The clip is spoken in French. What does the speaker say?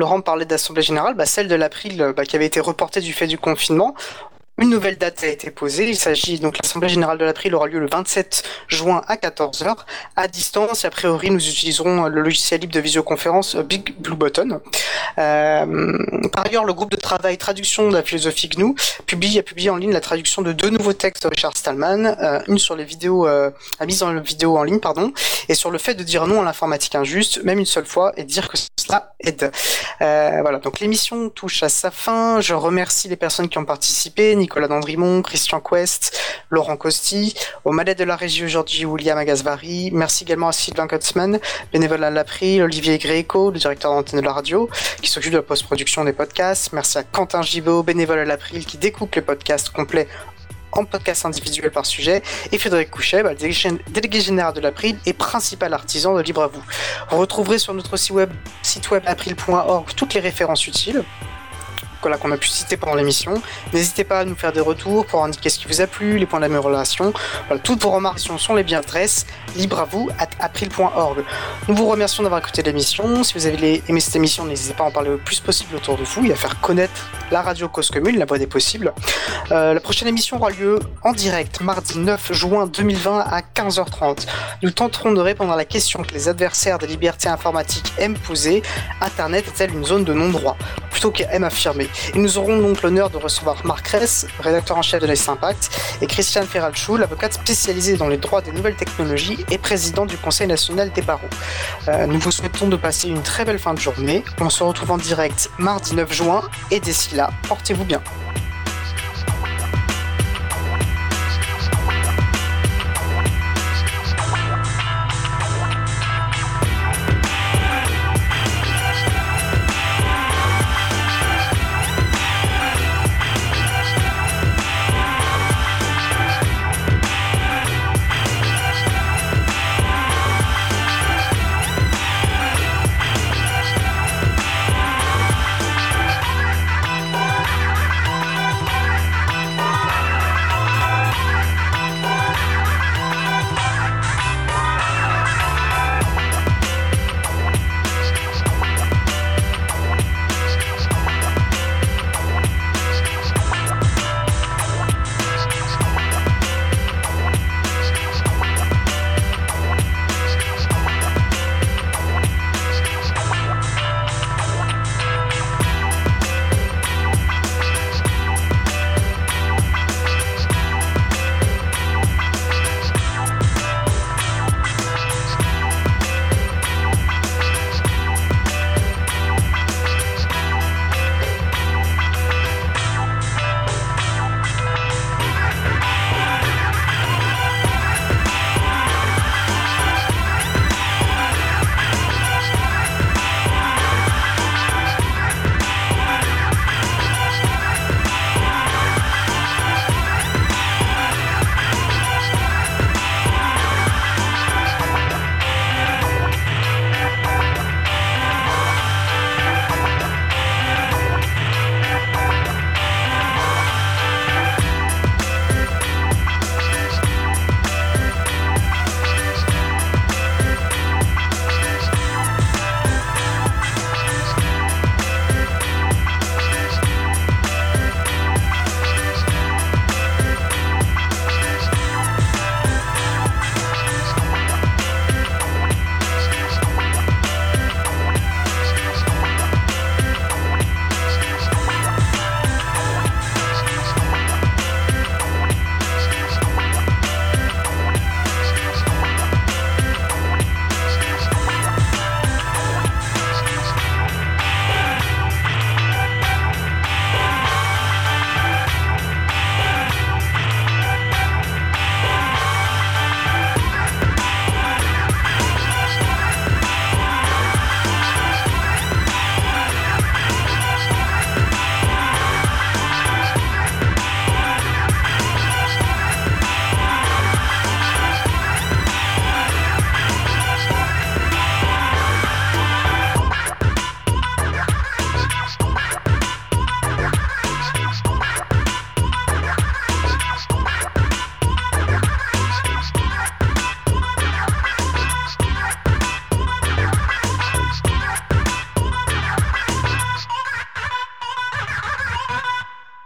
Laurent parlait d'Assemblée Générale, bah, celle de l'April bah, qui avait été reportée du fait du confinement. Une nouvelle date a été posée. Il s'agit donc l'Assemblée générale de l'April aura lieu le 27 juin à 14h à distance. A priori, nous utiliserons le logiciel libre de visioconférence euh, Big Blue Button. Euh, par ailleurs, le groupe de travail traduction de la philosophie GNU publie, a publié en ligne la traduction de deux nouveaux textes de Richard Stallman, euh, une sur les vidéos, euh, la mise en vidéo en ligne, pardon, et sur le fait de dire non à l'informatique injuste, même une seule fois, et dire que Euh, voilà, donc l'émission touche à sa fin. Je remercie les personnes qui ont participé. Nicolas Dandrimont, Christian Quest, Laurent Costi, au malais de la régie aujourd'hui William Agasvari. Merci également à Sylvain Kotzmann, bénévole à l'April, Olivier Gréco, le directeur d'antenne de la radio, qui s'occupe de la post-production des podcasts. Merci à Quentin Gibaud, bénévole à l'April, qui découpe les podcasts complets en podcast individuel par sujet, et Frédéric Couchet, bah, délégué général de l'April et principal artisan de Libre à vous. Vous retrouverez sur notre site web, site web april.org toutes les références utiles qu'on a pu citer pendant l'émission. N'hésitez pas à nous faire des retours pour indiquer ce qui vous a plu, les points d'amélioration. Voilà, toutes vos remarques sont les bienveillantes. Libre à vous, at april.org. Nous vous remercions d'avoir écouté l'émission. Si vous avez aimé cette émission, n'hésitez pas à en parler le plus possible autour de vous et à faire connaître la radio Cause Commune, la voix des possibles. Euh, la prochaine émission aura lieu en direct mardi 9 juin 2020 à 15h30. Nous tenterons de répondre à la question que les adversaires des libertés informatiques aiment poser. Internet est-elle une zone de non-droit? Plutôt qu'aiment affirmer. Et nous aurons donc l'honneur de recevoir Marc Ress, rédacteur en chef de l'Est Impact, et Christiane Ferralchou, l'avocate spécialisée dans les droits des nouvelles technologies et président du Conseil national des barreaux. Euh, nous vous souhaitons de passer une très belle fin de journée. On se retrouve en direct mardi 9 juin, et d'ici là, portez-vous bien.